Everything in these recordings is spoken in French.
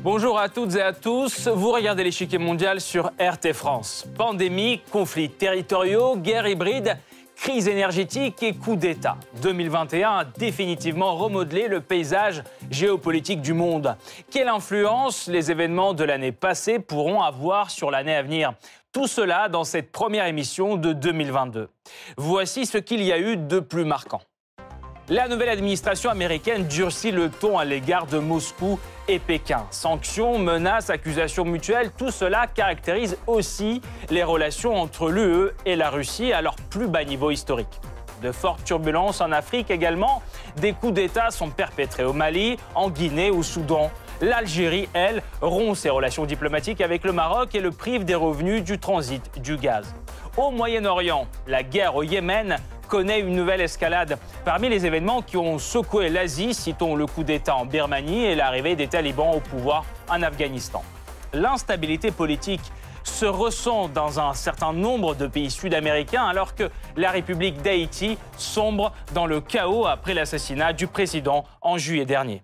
Bonjour à toutes et à tous, vous regardez l'échiquier mondial sur RT France. Pandémie, conflits territoriaux, guerre hybride, crise énergétique et coup d'État. 2021 a définitivement remodelé le paysage géopolitique du monde. Quelle influence les événements de l'année passée pourront avoir sur l'année à venir? Tout cela dans cette première émission de 2022. Voici ce qu'il y a eu de plus marquant. La nouvelle administration américaine durcit le ton à l'égard de Moscou et Pékin. Sanctions, menaces, accusations mutuelles, tout cela caractérise aussi les relations entre l'UE et la Russie à leur plus bas niveau historique. De fortes turbulences en Afrique également. Des coups d'État sont perpétrés au Mali, en Guinée, au Soudan. L'Algérie, elle, rompt ses relations diplomatiques avec le Maroc et le prive des revenus du transit du gaz. Au Moyen-Orient, la guerre au Yémen connaît une nouvelle escalade. Parmi les événements qui ont secoué l'Asie, citons le coup d'État en Birmanie et l'arrivée des talibans au pouvoir en Afghanistan. L'instabilité politique se ressent dans un certain nombre de pays sud-américains alors que la République d'Haïti sombre dans le chaos après l'assassinat du président en juillet dernier.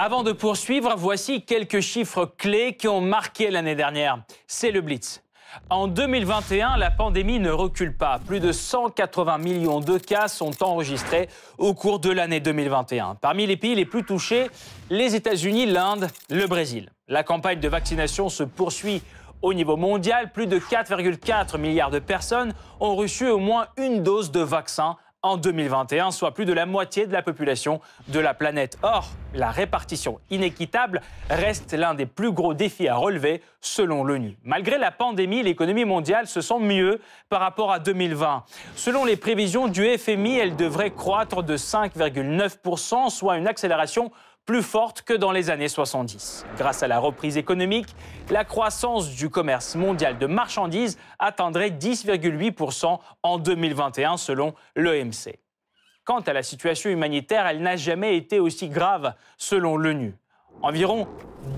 Avant de poursuivre, voici quelques chiffres clés qui ont marqué l'année dernière. C'est le Blitz. En 2021, la pandémie ne recule pas. Plus de 180 millions de cas sont enregistrés au cours de l'année 2021. Parmi les pays les plus touchés, les États-Unis, l'Inde, le Brésil. La campagne de vaccination se poursuit au niveau mondial. Plus de 4,4 milliards de personnes ont reçu au moins une dose de vaccin en 2021, soit plus de la moitié de la population de la planète. Or, la répartition inéquitable reste l'un des plus gros défis à relever selon l'ONU. Malgré la pandémie, l'économie mondiale se sent mieux par rapport à 2020. Selon les prévisions du FMI, elle devrait croître de 5,9%, soit une accélération plus forte que dans les années 70. Grâce à la reprise économique, la croissance du commerce mondial de marchandises atteindrait 10,8% en 2021 selon l'OMC. Quant à la situation humanitaire, elle n'a jamais été aussi grave selon l'ONU. Environ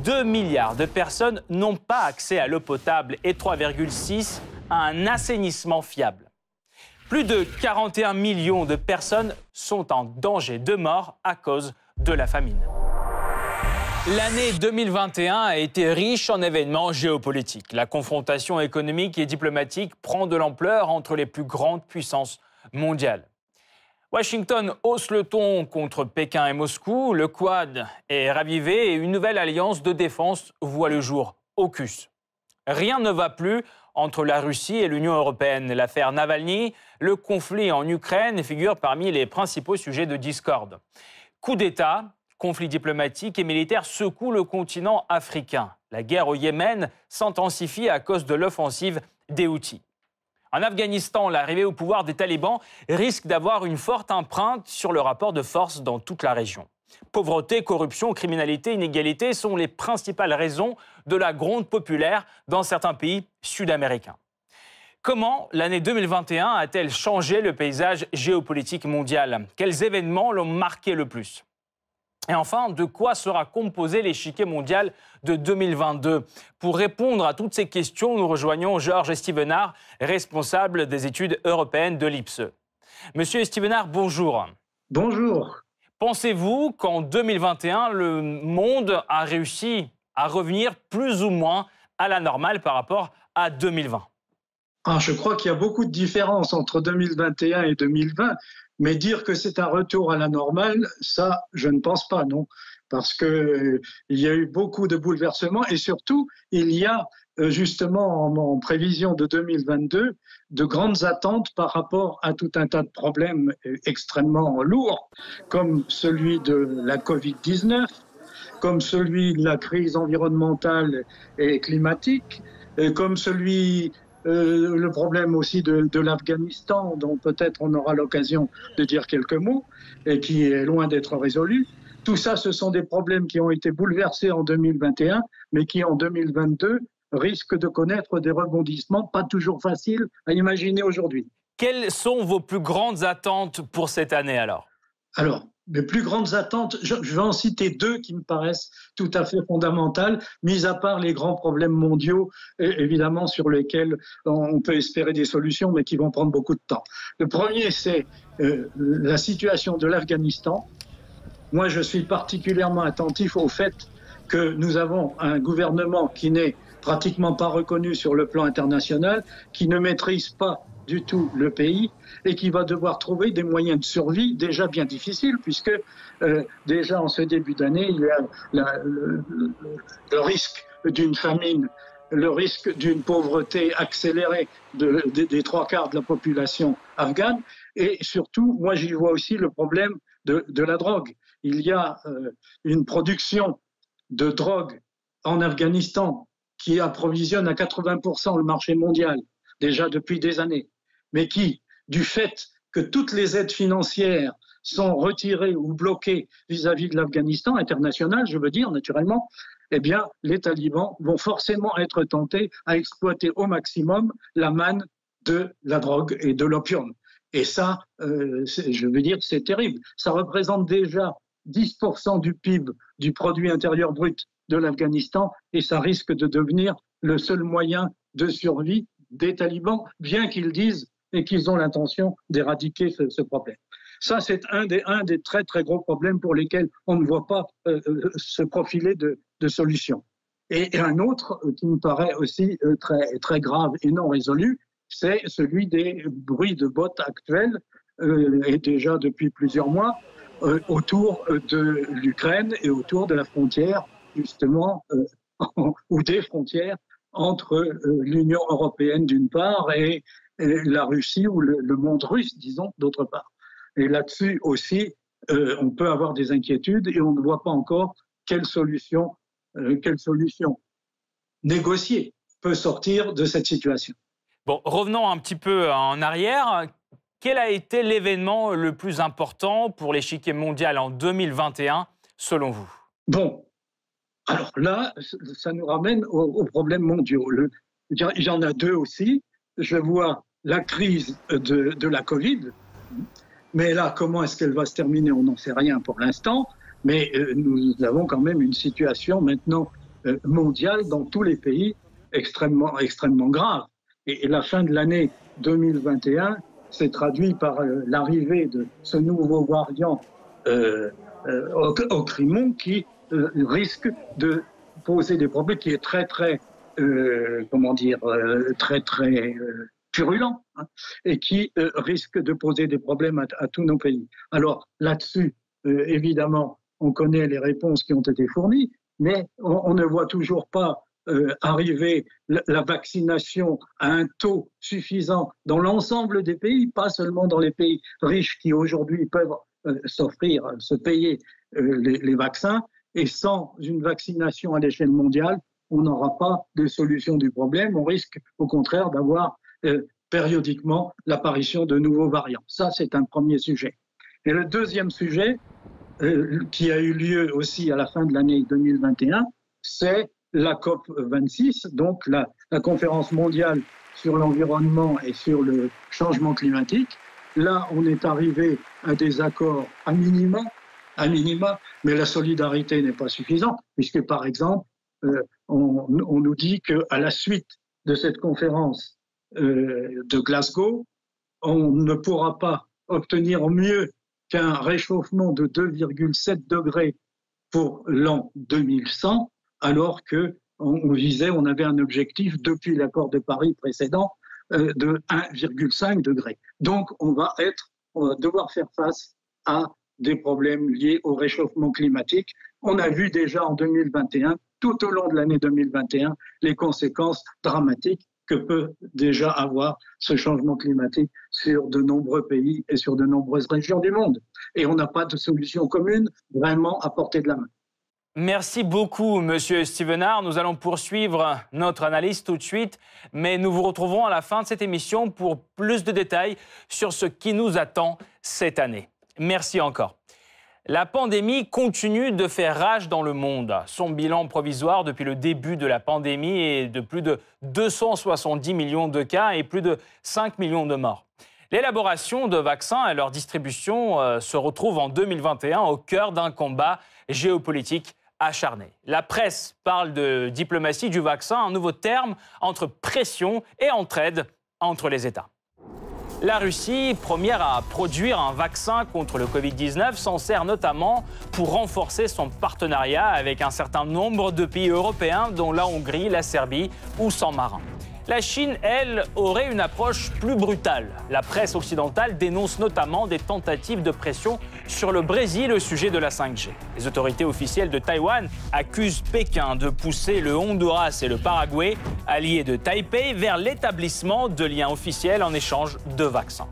2 milliards de personnes n'ont pas accès à l'eau potable et 3,6 à un assainissement fiable. Plus de 41 millions de personnes sont en danger de mort à cause de la famine. L'année 2021 a été riche en événements géopolitiques. La confrontation économique et diplomatique prend de l'ampleur entre les plus grandes puissances mondiales. Washington hausse le ton contre Pékin et Moscou, le Quad est ravivé et une nouvelle alliance de défense voit le jour, AUKUS. Rien ne va plus entre la Russie et l'Union européenne. L'affaire Navalny, le conflit en Ukraine figure parmi les principaux sujets de discorde. Coup d'État, conflits diplomatiques et militaires secouent le continent africain. La guerre au Yémen s'intensifie à cause de l'offensive des Houthis. En Afghanistan, l'arrivée au pouvoir des talibans risque d'avoir une forte empreinte sur le rapport de force dans toute la région. Pauvreté, corruption, criminalité, inégalité sont les principales raisons de la gronde populaire dans certains pays sud-américains. Comment l'année 2021 a-t-elle changé le paysage géopolitique mondial? Quels événements l'ont marqué le plus? Et enfin, de quoi sera composé l'échiquier mondial de 2022 Pour répondre à toutes ces questions, nous rejoignons Georges Estevenard, responsable des études européennes de l'IPSE. Monsieur Estevenard, bonjour. Bonjour. Pensez-vous qu'en 2021, le monde a réussi à revenir plus ou moins à la normale par rapport à 2020 ah, je crois qu'il y a beaucoup de différences entre 2021 et 2020. Mais dire que c'est un retour à la normale, ça, je ne pense pas, non. Parce qu'il euh, y a eu beaucoup de bouleversements et surtout, il y a euh, justement en, prévision de 2022 de grandes attentes par rapport à tout un tas de problèmes euh, extrêmement lourds, comme celui de la Covid-19, comme celui de la crise environnementale et climatique, comme celui euh, le problème aussi de, de l'Afghanistan, dont peut-être on aura l'occasion de dire quelques mots, et qui est loin d'être résolu. Tout ça, ce sont des problèmes qui ont été bouleversés en 2021, mais qui en 2022 risquent de connaître des rebondissements pas toujours faciles à imaginer aujourd'hui. Quelles sont vos plus grandes attentes pour cette année alors? Alors, mes plus grandes attentes, je, vais en citer deux qui me paraissent tout à fait fondamentales, mis à part les grands problèmes mondiaux, évidemment, sur lesquels on peut espérer des solutions, mais qui vont prendre beaucoup de temps. Le premier, c'est euh, la situation de l'Afghanistan. Moi, je suis particulièrement attentif au fait que nous avons un gouvernement qui n'est pratiquement pas reconnu sur le plan international, qui ne maîtrise pas du tout le pays et qui va devoir trouver des moyens de survie déjà bien difficiles puisque euh, déjà en ce début d'année, il y a le, risque d'une famine, le risque d'une pauvreté accélérée des trois quarts de la population afghane et surtout, moi j'y vois aussi le problème de, la drogue. Il y a euh, une production de drogue en Afghanistan qui approvisionne à 80% le marché mondial déjà depuis des années mais qui, du fait que toutes les aides financières sont retirées ou bloquées vis-à-vis de l'Afghanistan international, je veux dire naturellement, eh bien, les talibans vont forcément être tentés à exploiter au maximum la manne de la drogue et de l'opium. Et ça, euh, je veux dire, c'est terrible. Ça représente déjà 10% du PIB, du produit intérieur brut de l'Afghanistan, et ça risque de devenir le seul moyen de survie des talibans, bien qu'ils disent et qu'ils ont l'intention d'éradiquer ce, problème. Ça, c'est un des, très très gros problèmes pour lesquels on ne voit pas euh, euh, se profiler de, de solutions. Et, un autre euh, qui me paraît aussi très, très grave et non résolu, c'est celui des bruits de bottes actuels, et déjà depuis plusieurs mois, autour de l'Ukraine et autour de la frontière, justement, ou des frontières entre l'Union européenne d'une part et la Russie ou le, monde russe, disons, d'autre part. Et là-dessus aussi, euh, on peut avoir des inquiétudes et on ne voit pas encore quelle solution, euh, quelle solution négociée peut sortir de cette situation. Bon, revenons un petit peu en arrière. Quel a été l'événement le plus important pour l'échiquier mondial en 2021, selon vous? Bon, alors là, ça nous ramène aux, problèmes mondiaux. il y en a deux aussi. Je vois la crise de, la Covid. Mais là, comment est-ce qu'elle va se terminer On n'en sait rien pour l'instant. Mais euh, nous avons quand même une situation maintenant euh, mondiale dans tous les pays extrêmement, extrêmement grave. Et, la fin de l'année 2021 s'est traduite par euh, l'arrivée de ce nouveau variant au, au Crimon qui risque de poser des problèmes, qui est très, très, comment dire, très, très purulent hein, et qui euh, risque de poser des problèmes à, tous nos pays. Alors là-dessus, euh, évidemment, on connaît les réponses qui ont été fournies, mais on, ne voit toujours pas euh, arriver la, vaccination à un taux suffisant dans l'ensemble des pays, pas seulement dans les pays riches qui aujourd'hui peuvent s'offrir, se payer les, vaccins. Et sans une vaccination à l'échelle mondiale, on n'aura pas de solution du problème. On risque au contraire d'avoir euh, périodiquement l'apparition de nouveaux variants. Ça, c'est un premier sujet. Et le deuxième sujet, euh, qui a eu lieu aussi à la fin de l'année 2021, c'est la COP 26, donc la, conférence mondiale sur l'environnement et sur le changement climatique. Là, on est arrivé à des accords à minima, à minima, mais la solidarité n'est pas suffisante, puisque par exemple, euh, on, on, nous dit qu'à la suite de cette conférence de Glasgow, on ne pourra pas obtenir mieux qu'un réchauffement de 2,7 degrés pour l'an 2100, alors que on, visait, on avait un objectif depuis l'accord de Paris précédent euh, de 1,5 degré. Donc, on on va devoir faire face à des problèmes liés au réchauffement climatique. On a vu déjà en 2021, tout au long de l'année 2021, les conséquences dramatiques que peut déjà avoir ce changement climatique sur de nombreux pays et sur de nombreuses régions du monde. Et on n'a pas de solution commune vraiment à portée de la main. Merci beaucoup, Monsieur Stevenard. Nous allons poursuivre notre analyse tout de suite, mais nous vous retrouverons à la fin de cette émission pour plus de détails sur ce qui nous attend cette année. Merci encore. La pandémie continue de faire rage dans le monde. Son bilan provisoire depuis le début de la pandémie est de plus de 270 millions de cas et plus de 5 millions de morts. L'élaboration de vaccins et leur distribution euh, se retrouvent en 2021 au cœur d'un combat géopolitique acharné. La presse parle de diplomatie du vaccin, un nouveau terme entre pression et entraide entre les États. La Russie, première à produire un vaccin contre le Covid-19, s'en sert notamment pour renforcer son partenariat avec un certain nombre de pays européens, dont la Hongrie, la Serbie ou San Marin. La Chine, elle, aurait une approche plus brutale. La presse occidentale dénonce notamment des tentatives de pression sur le Brésil au sujet de la 5G. Les autorités officielles de Taïwan accusent Pékin de pousser le Honduras et le Paraguay, alliés de Taipei, vers l'établissement de liens officiels en échange de vaccins.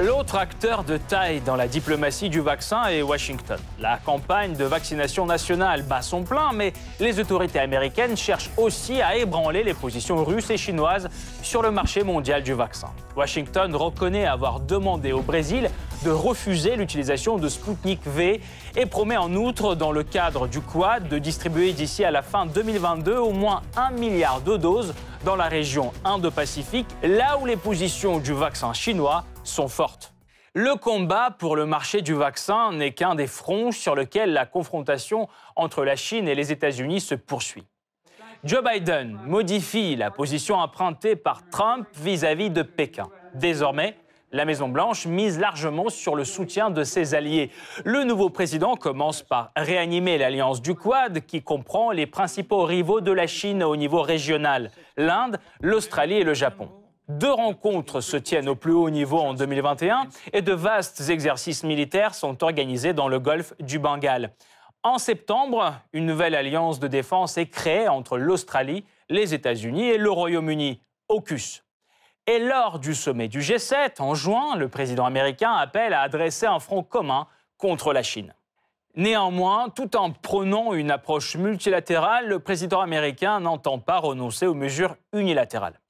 L'autre acteur de taille dans la diplomatie du vaccin est Washington. La campagne de vaccination nationale bat son plein, mais les autorités américaines cherchent aussi à ébranler les positions russes et chinoises sur le marché mondial du vaccin. Washington reconnaît avoir demandé au Brésil de refuser l'utilisation de Sputnik V et promet en outre, dans le cadre du Quad, de distribuer d'ici à la fin 2022 au moins un milliard de doses dans la région Indo-Pacifique, là où les positions du vaccin chinois sont fortes. Le combat pour le marché du vaccin n'est qu'un des fronts sur lesquels la confrontation entre la Chine et les États-Unis se poursuit. Joe Biden modifie la position empruntée par Trump vis-à-vis de Pékin. Désormais, la Maison-Blanche mise largement sur le soutien de ses alliés. Le nouveau président commence par réanimer l'alliance du Quad, qui comprend les principaux rivaux de la Chine au niveau régional, l'Inde, l'Australie et le Japon. Deux rencontres se tiennent au plus haut niveau en 2021 et de vastes exercices militaires sont organisés dans le golfe du Bengale. En septembre, une nouvelle alliance de défense est créée entre l'Australie, les États-Unis et le Royaume-Uni, AUKUS. Et lors du sommet du G7 en juin, le président américain appelle à adresser un front commun contre la Chine. Néanmoins, tout en prônant une approche multilatérale, le président américain n'entend pas renoncer aux mesures unilatérales.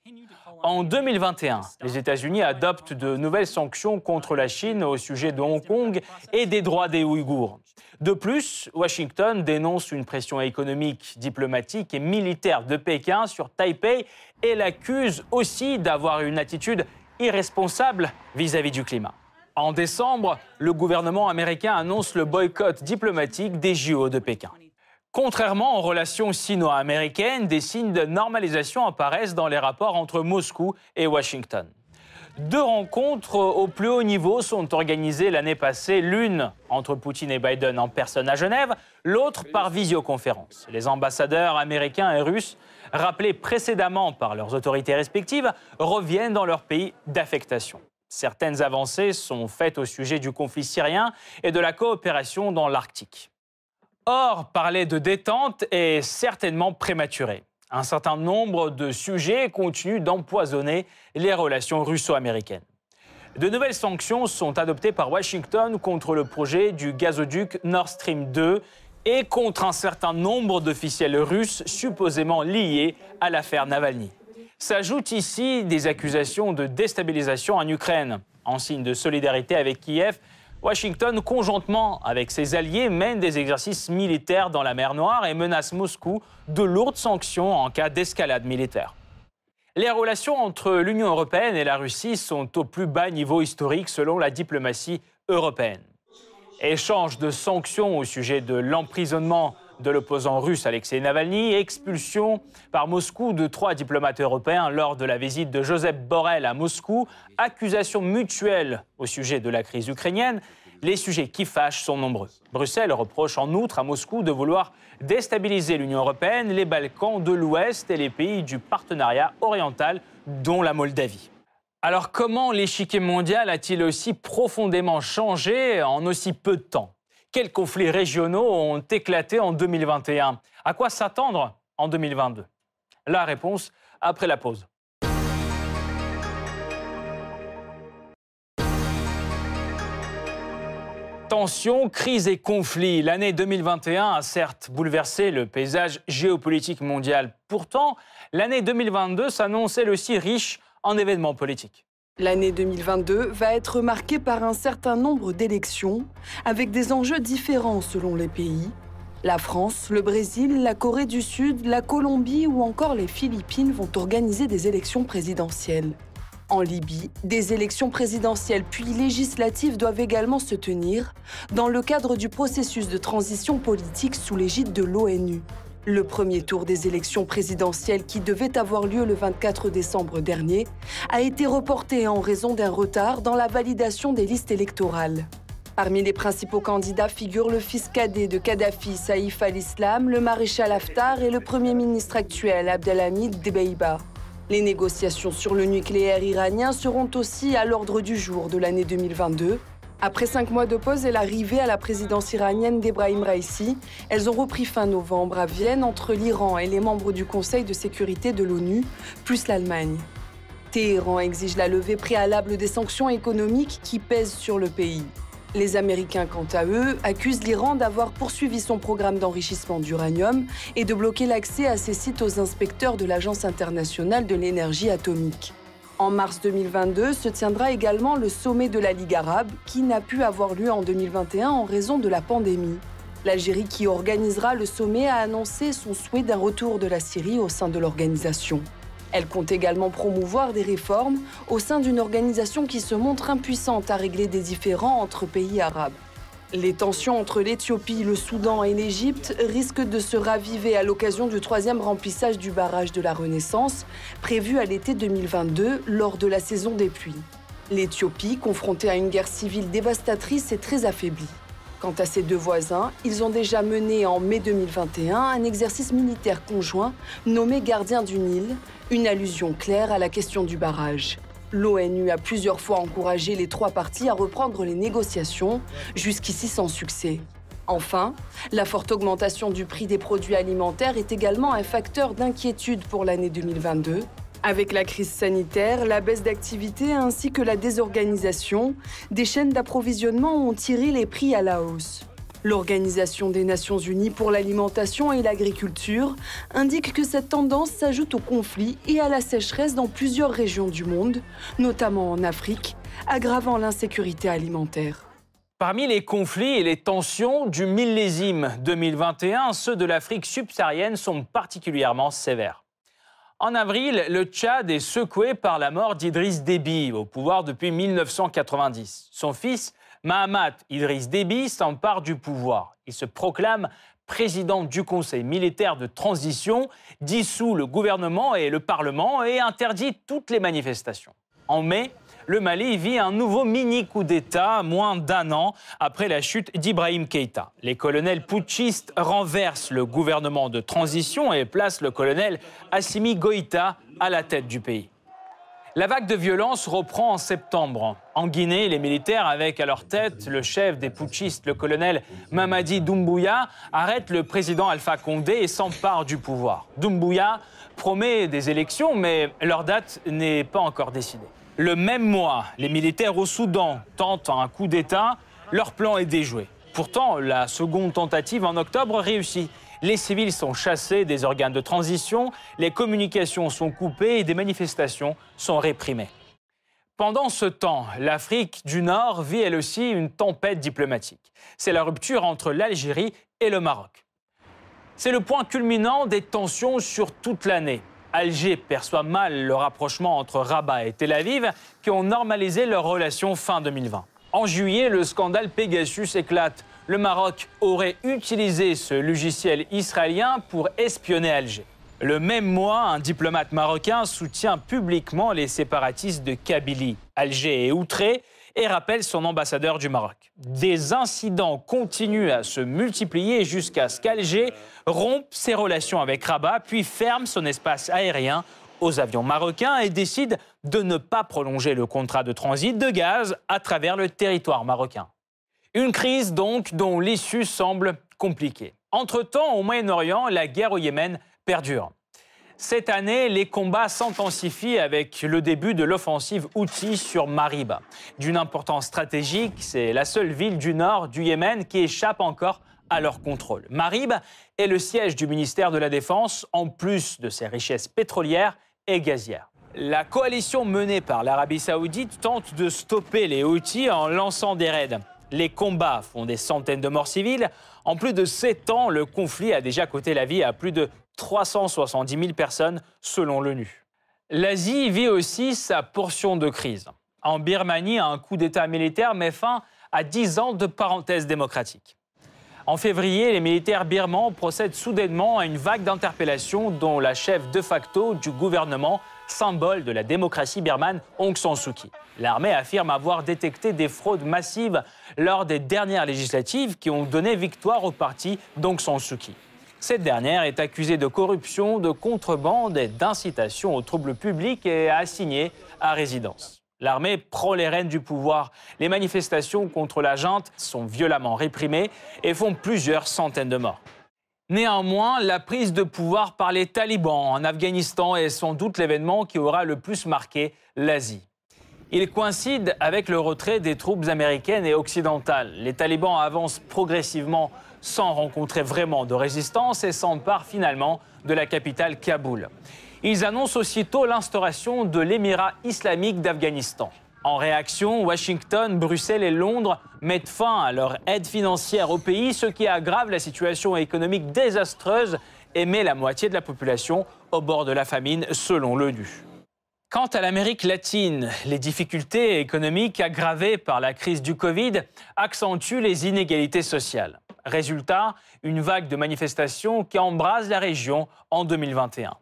En 2021, les États-Unis adoptent de nouvelles sanctions contre la Chine au sujet de Hong Kong et des droits des Ouïghours. De plus, Washington dénonce une pression économique, diplomatique et militaire de Pékin sur Taipei et l'accuse aussi d'avoir une attitude irresponsable vis-à-vis du climat. En décembre, le gouvernement américain annonce le boycott diplomatique des JO de Pékin. Contrairement aux relations sino-américaines, des signes de normalisation apparaissent dans les rapports entre Moscou et Washington. Deux rencontres au plus haut niveau sont organisées l'année passée, l'une entre Poutine et Biden en personne à Genève, l'autre par visioconférence. Les ambassadeurs américains et russes, rappelés précédemment par leurs autorités respectives, reviennent dans leur pays d'affectation. Certaines avancées sont faites au sujet du conflit syrien et de la coopération dans l'Arctique. Or, parler de détente est certainement prématuré. Un certain nombre de sujets continuent d'empoisonner les relations russo-américaines. De nouvelles sanctions sont adoptées par Washington contre le projet du gazoduc Nord Stream 2 et contre un certain nombre d'officiels russes supposément liés à l'affaire Navalny. S'ajoutent ici des accusations de déstabilisation en Ukraine. En signe de solidarité avec Kiev, Washington, conjointement avec ses alliés, mène des exercices militaires dans la mer Noire et menace Moscou de lourdes sanctions en cas d'escalade militaire. Les relations entre l'Union européenne et la Russie sont au plus bas niveau historique selon la diplomatie européenne. Échange de sanctions au sujet de l'emprisonnement de l'opposant russe Alexei Navalny, expulsion par Moscou de trois diplomates européens lors de la visite de Joseph Borrell à Moscou, accusations mutuelles au sujet de la crise ukrainienne. Les sujets qui fâchent sont nombreux. Bruxelles reproche en outre à Moscou de vouloir déstabiliser l'Union européenne, les Balkans de l'Ouest et les pays du partenariat oriental, dont la Moldavie. Alors comment l'échiquier mondial a-t-il aussi profondément changé en aussi peu de temps? Quels conflits régionaux ont éclaté en 2021 À quoi s'attendre en 2022 La réponse après la pause. Tensions, crises et conflits. L'année 2021 a certes bouleversé le paysage géopolitique mondial. Pourtant, l'année 2022 s'annonce elle aussi riche en événements politiques. L'année 2022 va être marquée par un certain nombre d'élections, avec des enjeux différents selon les pays. La France, le Brésil, la Corée du Sud, la Colombie ou encore les Philippines vont organiser des élections présidentielles. En Libye, des élections présidentielles puis législatives doivent également se tenir dans le cadre du processus de transition politique sous l'égide de l'ONU. Le premier tour des élections présidentielles qui devait avoir lieu le 24 décembre dernier a été reporté en raison d'un retard dans la validation des listes électorales. Parmi les principaux candidats figurent le fils cadet de Kadhafi, Saïf al-Islam, le maréchal Haftar et le premier ministre actuel, Abdelhamid Debeiba. Les négociations sur le nucléaire iranien seront aussi à l'ordre du jour de l'année 2022. Après cinq mois de pause et l'arrivée à la présidence iranienne d'Ebrahim Raisi, elles ont repris fin novembre à Vienne entre l'Iran et les membres du Conseil de sécurité de l'ONU, plus l'Allemagne. Téhéran exige la levée préalable des sanctions économiques qui pèsent sur le pays. Les Américains, quant à eux, accusent l'Iran d'avoir poursuivi son programme d'enrichissement d'uranium et de bloquer l'accès à ses sites aux inspecteurs de l'Agence internationale de l'énergie atomique. En mars 2022 se tiendra également le sommet de la Ligue arabe, qui n'a pu avoir lieu en 2021 en raison de la pandémie. L'Algérie qui organisera le sommet a annoncé son souhait d'un retour de la Syrie au sein de l'organisation. Elle compte également promouvoir des réformes au sein d'une organisation qui se montre impuissante à régler des différends entre pays arabes. Les tensions entre l'Éthiopie, le Soudan et l'Égypte risquent de se raviver à l'occasion du troisième remplissage du barrage de la Renaissance, prévu à l'été 2022 lors de la saison des pluies. L'Éthiopie, confrontée à une guerre civile dévastatrice, est très affaiblie. Quant à ses deux voisins, ils ont déjà mené en mai 2021 un exercice militaire conjoint nommé Gardien du Nil, une allusion claire à la question du barrage. L'ONU a plusieurs fois encouragé les trois parties à reprendre les négociations, jusqu'ici sans succès. Enfin, la forte augmentation du prix des produits alimentaires est également un facteur d'inquiétude pour l'année 2022. Avec la crise sanitaire, la baisse d'activité ainsi que la désorganisation, des chaînes d'approvisionnement ont tiré les prix à la hausse. L'Organisation des Nations Unies pour l'alimentation et l'agriculture indique que cette tendance s'ajoute au conflit et à la sécheresse dans plusieurs régions du monde, notamment en Afrique, aggravant l'insécurité alimentaire. Parmi les conflits et les tensions du millésime 2021, ceux de l'Afrique subsaharienne sont particulièrement sévères. En avril, le Tchad est secoué par la mort d'Idriss Déby, au pouvoir depuis 1990. Son fils, Mahamat Idriss Déby s'empare du pouvoir. Il se proclame président du Conseil militaire de transition, dissout le gouvernement et le Parlement et interdit toutes les manifestations. En mai, le Mali vit un nouveau mini coup d'État moins d'un an après la chute d'Ibrahim Keïta. Les colonels putschistes renversent le gouvernement de transition et placent le colonel Assimi Goïta à la tête du pays. La vague de violence reprend en septembre. En Guinée, les militaires, avec à leur tête le chef des putschistes, le colonel Mamadi Doumbouya, arrêtent le président Alpha Condé et s'emparent du pouvoir. Doumbouya promet des élections, mais leur date n'est pas encore décidée. Le même mois, les militaires au Soudan tentent un coup d'État. Leur plan est déjoué. Pourtant, la seconde tentative en octobre réussit. Les civils sont chassés des organes de transition, les communications sont coupées et des manifestations sont réprimées. Pendant ce temps, l'Afrique du Nord vit elle aussi une tempête diplomatique. C'est la rupture entre l'Algérie et le Maroc. C'est le point culminant des tensions sur toute l'année. Alger perçoit mal le rapprochement entre Rabat et Tel Aviv qui ont normalisé leurs relations fin 2020. En juillet, le scandale Pegasus éclate le Maroc aurait utilisé ce logiciel israélien pour espionner Alger. Le même mois, un diplomate marocain soutient publiquement les séparatistes de Kabylie. Alger est outré et rappelle son ambassadeur du Maroc. Des incidents continuent à se multiplier jusqu'à ce qu'Alger rompe ses relations avec Rabat, puis ferme son espace aérien aux avions marocains et décide de ne pas prolonger le contrat de transit de gaz à travers le territoire marocain. Une crise donc dont l'issue semble compliquée. Entre-temps, au Moyen-Orient, la guerre au Yémen perdure. Cette année, les combats s'intensifient avec le début de l'offensive Houthi sur Mariba. D'une importance stratégique, c'est la seule ville du nord du Yémen qui échappe encore à leur contrôle. Marib est le siège du ministère de la Défense, en plus de ses richesses pétrolières et gazières. La coalition menée par l'Arabie saoudite tente de stopper les Houthis en lançant des raids. Les combats font des centaines de morts civiles. En plus de 7 ans, le conflit a déjà coûté la vie à plus de 370 000 personnes selon l'ONU. L'Asie vit aussi sa portion de crise. En Birmanie, un coup d'État militaire met fin à 10 ans de parenthèse démocratique. En février, les militaires birmans procèdent soudainement à une vague d'interpellations dont la chef de facto du gouvernement, symbole de la démocratie birmane, Aung San Suu Kyi. L'armée affirme avoir détecté des fraudes massives lors des dernières législatives qui ont donné victoire au parti d'Aung San Suu Kyi. Cette dernière est accusée de corruption, de contrebande et d'incitation aux troubles publics et assignée à résidence. L'armée prend les rênes du pouvoir. Les manifestations contre la junte sont violemment réprimées et font plusieurs centaines de morts. Néanmoins, la prise de pouvoir par les talibans en Afghanistan est sans doute l'événement qui aura le plus marqué l'Asie. Il coïncide avec le retrait des troupes américaines et occidentales. Les talibans avancent progressivement sans rencontrer vraiment de résistance et s'emparent finalement de la capitale Kaboul. Ils annoncent aussitôt l'instauration de l'émirat islamique d'Afghanistan. En réaction, Washington, Bruxelles et Londres mettent fin à leur aide financière au pays, ce qui aggrave la situation économique désastreuse et met la moitié de la population au bord de la famine, selon l'ONU. Quant à l'Amérique latine, les difficultés économiques aggravées par la crise du Covid accentuent les inégalités sociales. Résultat, une vague de manifestations qui embrase la région en 2021.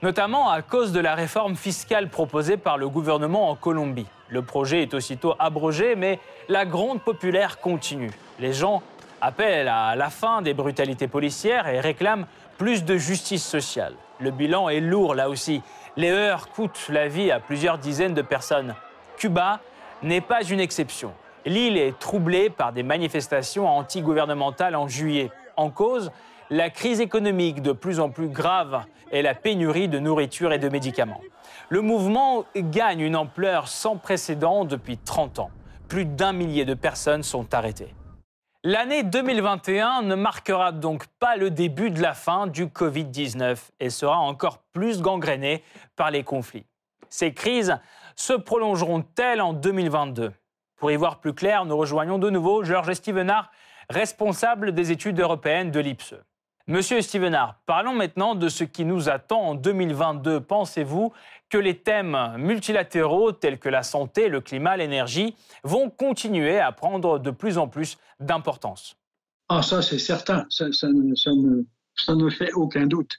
Notamment à cause de la réforme fiscale proposée par le gouvernement en Colombie. Le projet est aussitôt abrogé, mais la gronde populaire continue. Les gens appellent à la fin des brutalités policières et réclament plus de justice sociale. Le bilan est lourd là aussi. Les heures coûtent la vie à plusieurs dizaines de personnes. Cuba n'est pas une exception. L'île est troublée par des manifestations anti-gouvernementales en juillet. En cause, la crise économique de plus en plus grave et la pénurie de nourriture et de médicaments. Le mouvement gagne une ampleur sans précédent depuis 30 ans. Plus d'un millier de personnes sont arrêtées. L'année 2021 ne marquera donc pas le début de la fin du Covid-19 et sera encore plus gangrénée par les conflits. Ces crises se prolongeront-elles en 2022 Pour y voir plus clair, nous rejoignons de nouveau Georges Stevenard, responsable des études européennes de l'IPSE. Monsieur Stevenard, parlons maintenant de ce qui nous attend en 2022. Pensez-vous que les thèmes multilatéraux tels que la santé, le climat, l'énergie vont continuer à prendre de plus en plus d'importance? Ah, ça c'est certain, ça, ne, fait aucun doute.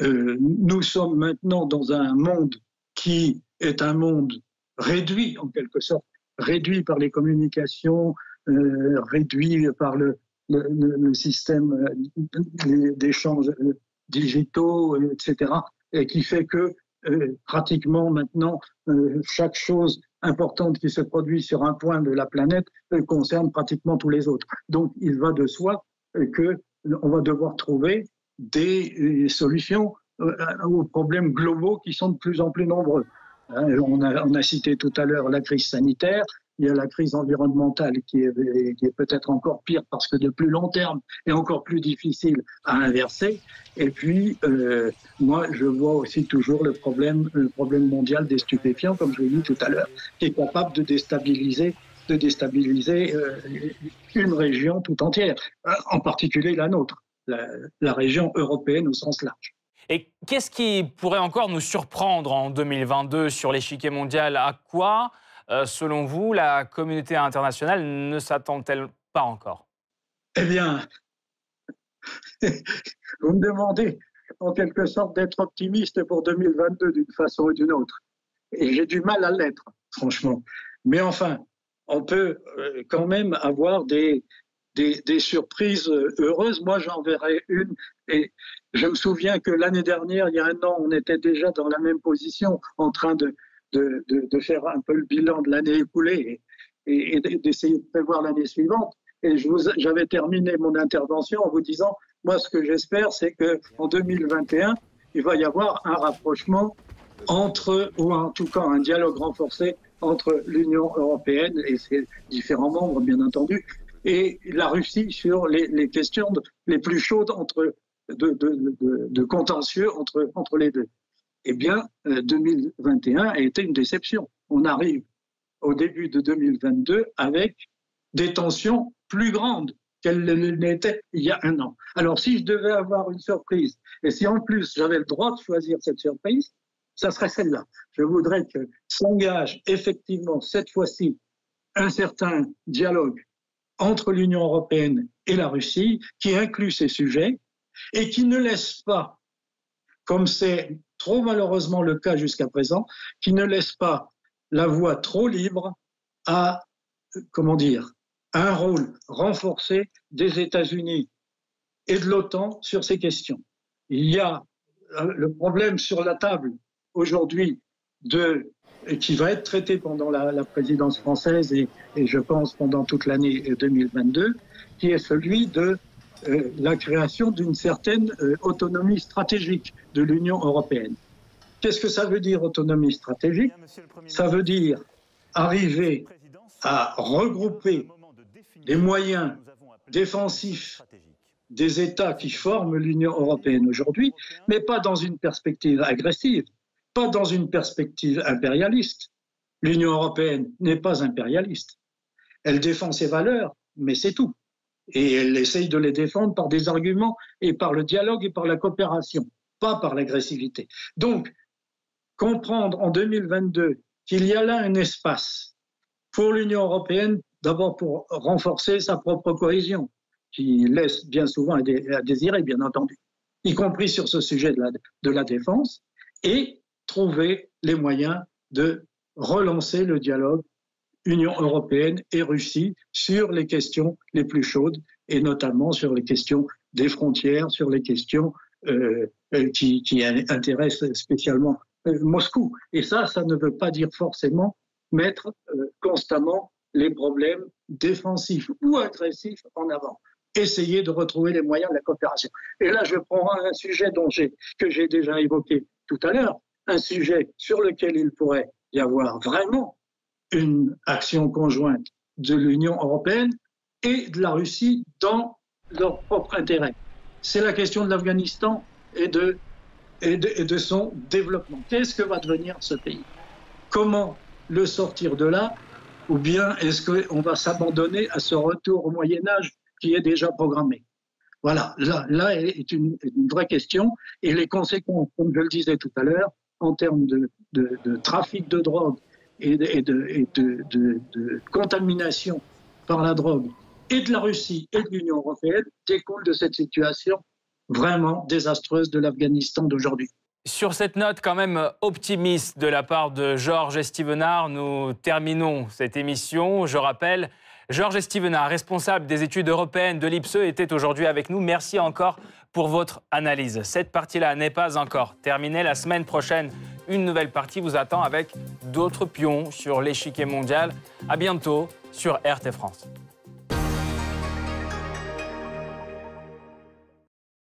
Euh, nous sommes maintenant dans un monde qui est un monde réduit en quelque sorte, réduit par les communications, euh, réduit par le, le, système euh, d'échanges euh, digitaux, etc., et qui fait que euh, pratiquement maintenant, chaque chose importante qui se produit sur un point de la planète concerne pratiquement tous les autres. Donc, il va de soi que on va devoir trouver des solutions aux problèmes globaux qui sont de plus en plus nombreux. Hein, on a cité tout à l'heure la crise sanitaire, il y a la crise environnementale qui est, est peut-être encore pire parce que de plus long terme et encore plus difficile à inverser. Et puis, euh, moi, je vois aussi toujours le problème, mondial des stupéfiants, comme je l'ai dit tout à l'heure, qui est capable de déstabiliser de déstabiliser euh, une région tout entière, en particulier la nôtre, la région européenne au sens large. Et qu'est-ce qui pourrait encore nous surprendre en 2022 sur l'échiquier mondial? À quoi euh, selon vous, la communauté internationale ne s'attend-elle pas encore? Eh bien, vous me demandez en quelque sorte d'être optimiste pour 2022 d'une façon ou d'une autre. Et j'ai du mal à l'être, franchement. Mais enfin, on peut euh, quand même avoir des, des, des surprises heureuses. Moi, j'en verrai une. Et je me souviens que l'année dernière, il y a un an, on était déjà dans la même position, en train de, de, faire un peu le bilan de l'année écoulée et, d'essayer de prévoir l'année suivante. Et j'avais terminé mon intervention en vous disant, moi, ce que j'espère, c'est qu'en 2021, il va y avoir un rapprochement entre, ou en tout cas un dialogue renforcé entre l'Union européenne et ses différents membres, bien entendu, et la Russie sur les, questions les plus chaudes entre, de, de, contentieux entre, entre les deux eh bien, 2021 euh, a été une déception. On arrive au début de 2022 avec des tensions plus grandes qu'elles n'étaient il y a un an. Alors, si je devais avoir une surprise, et si en plus j'avais le droit de choisir cette surprise, ça serait celle-là. Je voudrais que s'engage effectivement cette fois-ci un certain dialogue entre l'Union européenne et la Russie qui inclut ces sujets et qui ne laisse pas, comme c'est trop malheureusement le cas jusqu'à présent, qui ne laisse pas la voie trop libre à, comment dire, un rôle renforcé des États-Unis et de l'OTAN sur ces questions. Il y a euh, le problème sur la table aujourd'hui qui va être traité pendant la, présidence française et, je pense pendant toute l'année 2022, qui est celui de euh, la création d'une certaine euh, autonomie stratégique de l'Union européenne. Qu'est-ce que ça veut dire autonomie stratégique Ça veut dire arriver à regrouper les moyens défensifs des États qui forment l'Union européenne aujourd'hui, mais pas dans une perspective agressive, pas dans une perspective impérialiste. L'Union européenne n'est pas impérialiste. Elle défend ses valeurs, mais c'est tout. Et elle essaye de les défendre par des arguments et par le dialogue et par la coopération, pas par l'agressivité. Donc, comprendre en 2022 qu'il y a là un espace pour l'Union européenne, d'abord pour renforcer sa propre cohésion, qui laisse bien souvent à désirer, bien entendu, y compris sur ce sujet de la, de la défense, et trouver les moyens de relancer le dialogue Union européenne et Russie sur les questions les plus chaudes, et notamment sur les questions des frontières, sur les questions euh, euh qui, intéressent spécialement euh, Moscou. Et ça, ça ne veut pas dire forcément mettre constamment les problèmes défensifs ou agressifs en avant essayer de retrouver les moyens de la coopération. Et là, je prends un sujet dont que j'ai déjà évoqué tout à l'heure, un sujet sur lequel il pourrait y avoir vraiment une action conjointe de l'Union européenne et de la Russie dans leur propre intérêt. C'est la question de l'Afghanistan et de, son développement. Qu'est-ce que va devenir ce pays? Comment le sortir de là? Ou bien est-ce qu'on va s'abandonner à ce retour au Moyen Âge qui est déjà programmé? Voilà, là, là est une, vraie question et les conséquences, comme je le disais tout à l'heure, en termes de, trafic de drogue et, de, contamination par la drogue et de la Russie et de l'Union européenne découlent de cette situation vraiment désastreuse de l'Afghanistan d'aujourd'hui. Sur cette note quand même optimiste de la part de Georges Estevenard, nous terminons cette émission. Je rappelle Georges Estevenard, responsable des études européennes de l'IPSE, était aujourd'hui avec nous. Merci encore pour votre analyse. Cette partie-là n'est pas encore terminée. La semaine prochaine, une nouvelle partie vous attend avec d'autres pions sur l'échiquier mondial. À bientôt sur RT France.